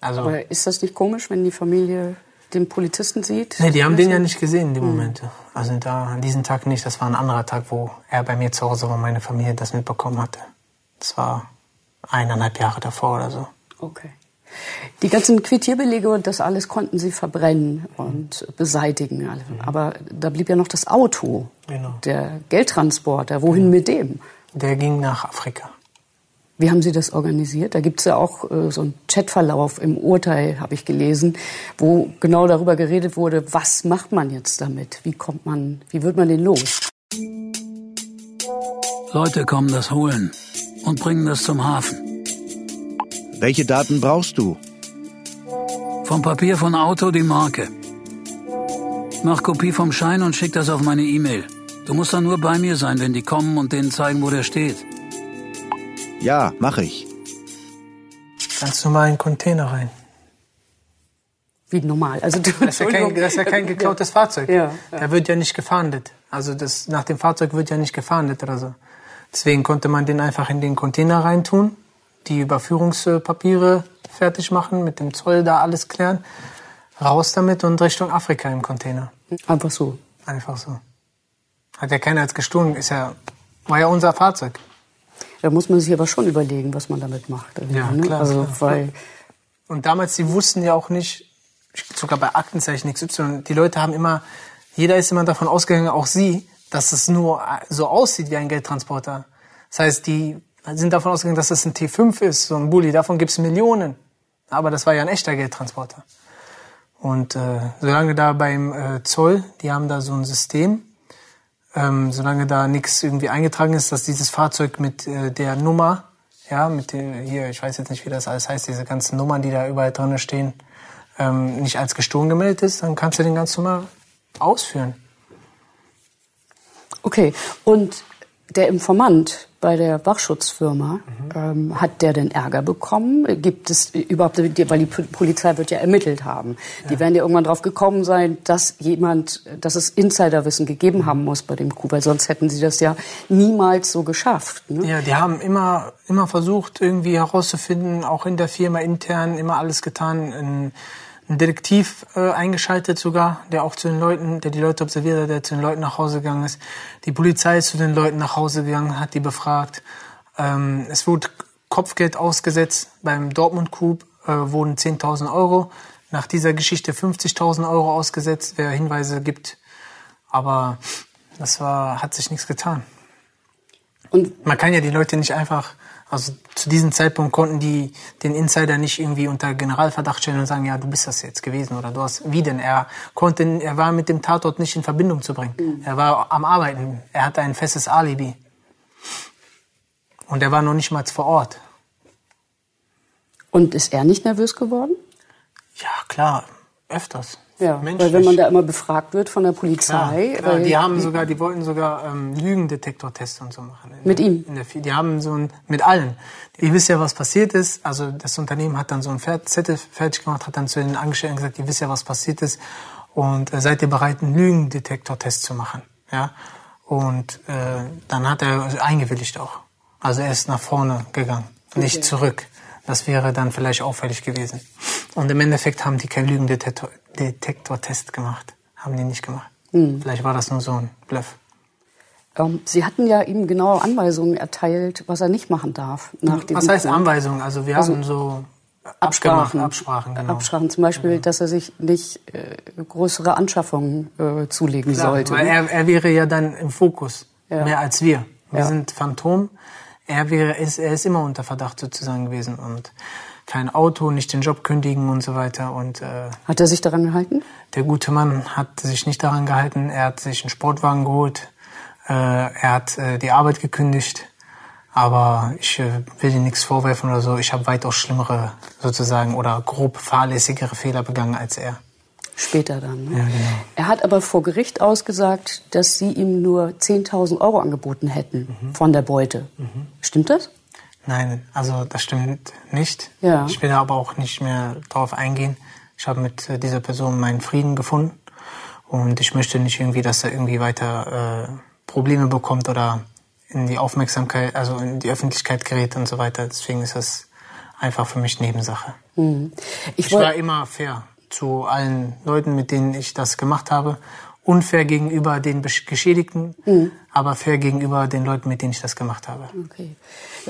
Also,
Aber ist das nicht komisch, wenn die Familie den Polizisten sieht?
nee, die haben den ja nicht gesehen in dem Moment. Also da an diesem Tag nicht. Das war ein anderer Tag, wo er bei mir zu Hause war, meine Familie das mitbekommen hatte. Das war eineinhalb Jahre davor oder so.
Okay. Die ganzen Quittierbelege und das alles konnten Sie verbrennen und beseitigen. Aber da blieb ja noch das Auto,
Genau.
der Geldtransporter. Wohin mit dem?
Der ging nach Afrika.
Wie haben Sie das organisiert? Da gibt es ja auch äh, so einen Chatverlauf im Urteil, habe ich gelesen, wo genau darüber geredet wurde, was macht man jetzt damit? Wie kommt man, wie wird man den los?
Leute kommen das holen und bringen das zum Hafen.
Welche Daten brauchst du?
Vom Papier von Auto die Marke. Mach Kopie vom Schein und schick das auf meine E-Mail. Du musst dann nur bei mir sein, wenn die kommen und denen zeigen, wo der steht.
Ja, mach ich.
Ganz normal in einen Container rein.
Wie normal. Also du,
Das ist ja kein, das ist ja kein geklautes Fahrzeug.
Ja, ja.
Der wird ja nicht gefahndet. Also das, nach dem Fahrzeug wird ja nicht gefahndet oder so. Deswegen konnte man den einfach in den Container reintun, die Überführungspapiere fertig machen, mit dem Zoll da alles klären, raus damit und Richtung Afrika im Container.
Einfach so.
Einfach so. Hat ja keiner als gestohlen, ist ja, war ja unser Fahrzeug.
Da muss man sich aber schon überlegen, was man damit macht.
Ja,
ne?
klar,
Also,
klar.
weil,
Und damals, die wussten ja auch nicht, sogar bei Aktenzeichen XY, die Leute haben immer, jeder ist immer davon ausgegangen, auch sie, dass es nur so aussieht wie ein Geldtransporter. Das heißt, die sind davon ausgegangen, dass es ein T5 ist, so ein Bulli, davon gibt's Millionen. Aber das war ja ein echter Geldtransporter. Und äh, solange da beim äh, Zoll, die haben da so ein System, ähm, solange da nichts irgendwie eingetragen ist, dass dieses Fahrzeug mit äh, der Nummer, ja, mit der, hier, ich weiß jetzt nicht, wie das alles heißt, diese ganzen Nummern, die da überall drin stehen, ähm, nicht als gestohlen gemeldet ist, dann kannst du den ganz normal ausführen.
okay. Und der Informant bei der Wachschutzfirma,
Mhm.
ähm, hat der denn Ärger bekommen? Gibt es überhaupt, weil die Polizei wird ja ermittelt haben. Die werden ja irgendwann drauf gekommen sein, dass jemand, dass es Insiderwissen gegeben haben muss bei dem Coup, weil sonst hätten sie das ja niemals so geschafft. Ne?
Ja, die haben immer, immer versucht, irgendwie herauszufinden, auch in der Firma intern, immer alles getan. Ein, ein Detektiv äh, eingeschaltet sogar, der auch zu den Leuten, der die Leute observiert hat, der zu den Leuten nach Hause gegangen ist. Die Polizei ist zu den Leuten nach Hause gegangen, hat die befragt. Ähm, es wurde Kopfgeld ausgesetzt. Beim Dortmund-Coup äh, wurden 10.000 Euro. Nach dieser Geschichte 50.000 Euro ausgesetzt, wer Hinweise gibt. Aber das war, hat sich nichts getan.
Und
Man kann ja die Leute nicht einfach, also zu diesem Zeitpunkt konnten die den Insider nicht irgendwie unter Generalverdacht stellen und sagen, ja, du bist das jetzt gewesen oder du hast, wie denn? Er konnte, er war mit dem Tatort nicht in Verbindung zu bringen. Er war am Arbeiten. Er hatte ein festes Alibi. Und er war noch nicht mal vor Ort.
Und ist er nicht nervös geworden?
Ja, klar, öfters.
Ja,
Menschlich.
weil wenn man da immer befragt wird von der Polizei.
Klar, klar. Die haben sogar, die wollten sogar ähm, Lügendetektortests und so machen.
Mit
der,
ihm?
Der, die haben so ein, mit allen. Ihr wisst ja, was passiert ist. Also das Unternehmen hat dann so ein Zettel fertig gemacht, hat dann zu den Angestellten gesagt, ihr wisst ja, was passiert ist. Und äh, seid ihr bereit, einen Lügendetektortest zu machen? Ja. Und äh, dann hat er eingewilligt auch. Also er ist nach vorne gegangen, nicht
Okay.
zurück. Das wäre dann vielleicht auffällig gewesen. Und im Endeffekt haben die keinen Lügendetektor Detektortest gemacht. Haben die nicht gemacht.
Hm.
Vielleicht war das nur so ein Bluff.
Ähm, Sie hatten ja ihm genaue Anweisungen erteilt, was er nicht machen darf. Nach
Was heißt
Coup.
Anweisung? Also wir haben so
Absprachen.
Absprachen, genau.
Absprachen zum Beispiel, dass er sich nicht äh, größere Anschaffungen äh, zulegen
Klar,
sollte.
Weil
ne?
er, er wäre ja dann im Fokus,
Ja.
mehr als wir. Wir
Ja.
sind Phantom. Er wäre, ist, er ist immer unter Verdacht sozusagen gewesen und kein Auto, nicht den Job kündigen und so weiter. Und äh,
Hat er sich daran gehalten?
der gute Mann hat sich nicht daran gehalten. Er hat sich einen Sportwagen geholt. Äh, er hat äh, die Arbeit gekündigt. Aber ich äh, will ihm nichts vorwerfen oder so. Ich habe weitaus schlimmere sozusagen oder grob fahrlässigere Fehler begangen als er.
Später dann. Ne?
Ja, genau.
Er hat aber vor Gericht ausgesagt, dass Sie ihm nur 10.000 Euro angeboten hätten
Mhm.
von der Beute. Stimmt das?
Nein, also das stimmt nicht.
Ja.
Ich will aber auch nicht mehr drauf eingehen. Ich habe mit äh, dieser Person meinen Frieden gefunden und ich möchte nicht irgendwie, dass er irgendwie weiter äh, Probleme bekommt oder in die Aufmerksamkeit, also in die Öffentlichkeit gerät und so weiter. Deswegen ist das einfach für mich Nebensache.
Hm. Ich
Ich war immer fair zu allen Leuten, mit denen ich das gemacht habe. Unfair gegenüber den Geschädigten,
Mhm.
aber fair gegenüber den Leuten, mit denen ich das gemacht habe.
Okay.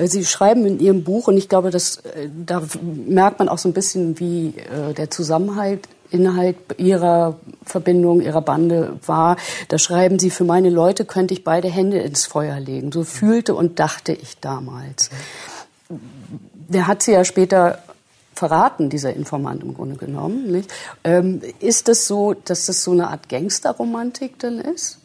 Sie schreiben in Ihrem Buch, und ich glaube, das, äh, da merkt man auch so ein bisschen, wie äh, der Zusammenhalt innerhalb Ihrer Verbindung, Ihrer Bande war. Da schreiben Sie, für meine Leute könnte ich beide Hände ins Feuer legen. So fühlte und dachte ich damals. Der hat Sie ja später verraten, dieser Informant im Grunde genommen. Nicht? Ähm, ist das so, dass das so eine Art Gangsterromantik dann ist?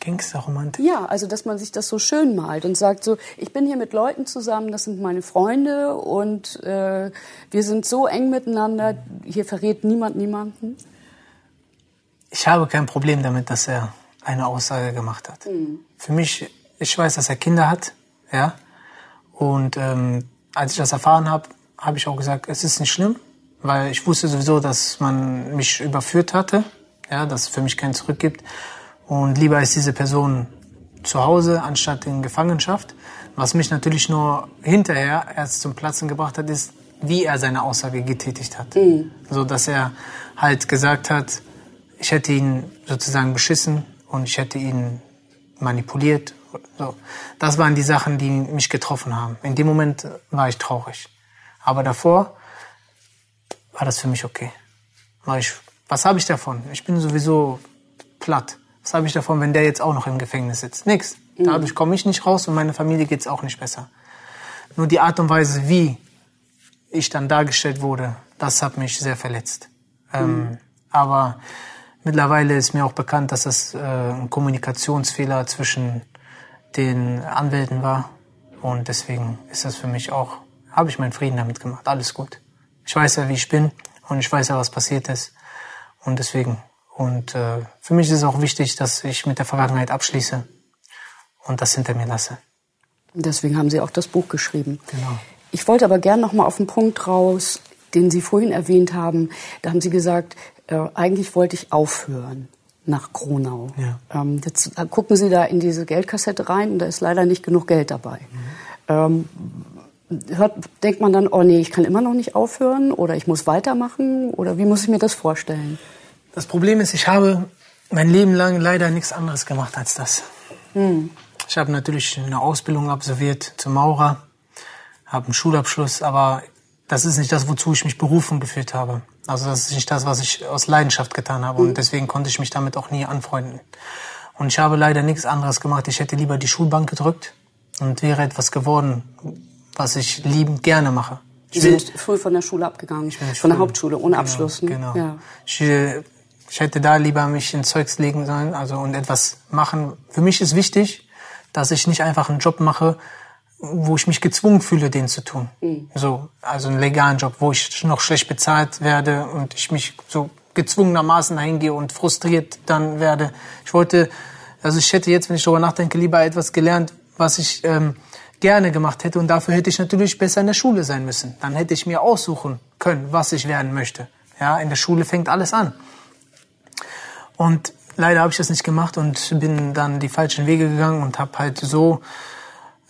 Gangsterromantik.
Ja, also dass man sich das so schön malt und sagt so, ich bin hier mit Leuten zusammen, das sind meine Freunde und äh, wir sind so eng miteinander, hier verrät niemand niemanden?
Ich habe kein Problem damit, dass er eine Aussage gemacht hat. Mhm. Für mich, ich weiß, dass er Kinder hat, ja. Und ähm, als ich das erfahren habe, habe ich auch gesagt, es ist nicht schlimm, weil ich wusste sowieso, dass man mich überführt hatte, ja, dass es für mich kein Zurück gibt. Und lieber ist diese Person zu Hause anstatt in Gefangenschaft. Was mich natürlich nur hinterher erst zum Platzen gebracht hat, ist, wie er seine Aussage getätigt hat. Mhm. So dass er halt gesagt hat, ich hätte ihn sozusagen beschissen und ich hätte ihn manipuliert. So. Das waren die Sachen, die mich getroffen haben. In dem Moment war ich traurig. Aber davor war das für mich okay. Ich, was habe ich davon? Ich bin sowieso platt. Was habe ich davon, wenn der jetzt auch noch im Gefängnis sitzt? Nix. Mhm. Dadurch komme ich nicht raus und meine Familie geht's auch nicht besser. Nur die Art und Weise, wie ich dann dargestellt wurde, das hat mich sehr verletzt. Ähm, mhm. Aber mittlerweile ist mir auch bekannt, dass das äh, ein Kommunikationsfehler zwischen den Anwälten war. Und deswegen ist das für mich auch, habe ich meinen Frieden damit gemacht. Alles gut. Ich weiß ja, wie ich bin und ich weiß ja, was passiert ist. Und deswegen. Und äh, für mich ist es auch wichtig, dass ich mit der Vergangenheit abschließe und das hinter mir lasse.
Deswegen haben Sie auch das Buch geschrieben.
Genau.
Ich wollte aber gern noch mal auf den Punkt raus, den Sie vorhin erwähnt haben. Da haben Sie gesagt, äh, eigentlich wollte ich aufhören nach Kronau. Ja. Ähm, jetzt äh, gucken Sie da in diese Geldkassette rein und da ist leider nicht genug Geld dabei. Mhm. Ähm, hört, denkt man dann, oh nee, ich kann immer noch nicht aufhören oder ich muss weitermachen oder wie muss ich mir das vorstellen?
Das Problem ist, ich habe mein Leben lang leider nichts anderes gemacht als das. Mhm. Ich habe natürlich eine Ausbildung absolviert zum Maurer habe einen Schulabschluss, aber das ist nicht das, wozu ich mich berufen gefühlt habe. Also das ist nicht das, was ich aus Leidenschaft getan habe. Und deswegen konnte ich mich damit auch nie anfreunden. Und ich habe leider nichts anderes gemacht. Ich hätte lieber die Schulbank gedrückt und wäre etwas geworden, was ich liebend gerne mache.
Sie sind früh von der Schule abgegangen, von früh. der Hauptschule, ohne genau, Abschluss. Ne?
Genau. Ja. Ich, ich hätte da lieber mich ins Zeugs legen sollen also und etwas machen. Für mich ist wichtig, dass ich nicht einfach einen Job mache, wo ich mich gezwungen fühle, den zu tun. Mhm. So, also einen legalen Job, wo ich noch schlecht bezahlt werde und ich mich so gezwungenermaßen dahin gehe und frustriert dann werde. Ich wollte, also ich hätte jetzt, wenn ich darüber nachdenke, lieber etwas gelernt, was ich ähm, gerne gemacht hätte und dafür hätte ich natürlich besser in der Schule sein müssen. Dann hätte ich mir aussuchen können, was ich werden möchte. Ja, in der Schule fängt alles an. Und leider habe ich das nicht gemacht und bin dann die falschen Wege gegangen und habe halt so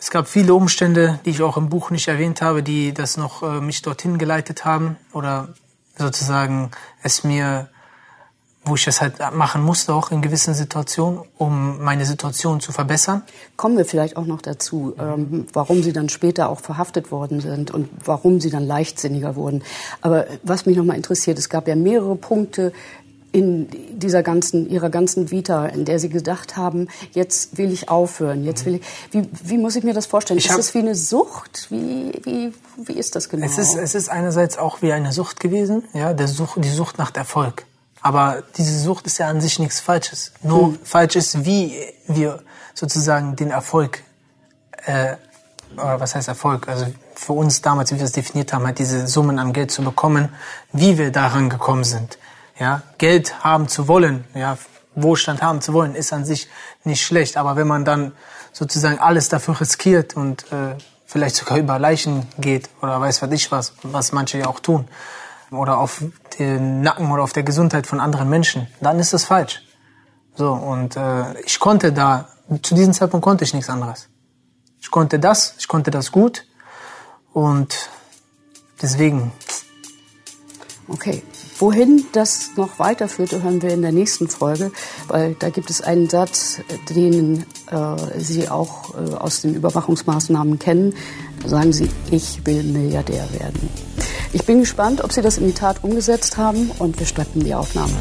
es gab viele Umstände, die ich auch im Buch nicht erwähnt habe, die das noch äh, mich dorthin geleitet haben oder sozusagen es mir, wo ich das halt machen musste, auch in gewissen Situationen, um meine Situation zu verbessern.
Kommen wir vielleicht auch noch dazu, ähm, warum Sie dann später auch verhaftet worden sind und warum Sie dann leichtsinniger wurden. Aber was mich nochmal interessiert, es gab ja mehrere Punkte, in dieser ganzen, ihrer ganzen Vita, in der sie gedacht haben, jetzt will ich aufhören, jetzt will ich, wie, wie muss ich mir das vorstellen? Ich ist es wie eine Sucht? Wie, wie, wie ist das genau?
Es ist, es ist einerseits auch wie eine Sucht gewesen, ja, der Such, die Sucht nach Erfolg. Aber diese Sucht ist ja an sich nichts Falsches. Nur hm. falsch ist, wie wir sozusagen den Erfolg, äh, oder was heißt Erfolg? Also für uns damals, wie wir es definiert haben, halt diese Summen an Geld zu bekommen, wie wir daran gekommen sind. Ja, Geld haben zu wollen, ja, Wohlstand haben zu wollen, ist an sich nicht schlecht. Aber wenn man dann sozusagen alles dafür riskiert und äh, vielleicht sogar über Leichen geht oder weiß was ich was, was manche ja auch tun, oder auf den Nacken oder auf der Gesundheit von anderen Menschen, dann ist das falsch. So, und äh, ich konnte da, zu diesem Zeitpunkt konnte ich nichts anderes. Ich konnte das, ich konnte das gut und deswegen.
Okay, Wohin das noch weiterführte, hören wir in der nächsten Folge, weil da gibt es einen Satz, den äh, Sie auch äh, aus den Überwachungsmaßnahmen kennen. Da sagen Sie, ich will Milliardär werden. Ich bin gespannt, ob Sie das in die Tat umgesetzt haben und wir starten die Aufnahme.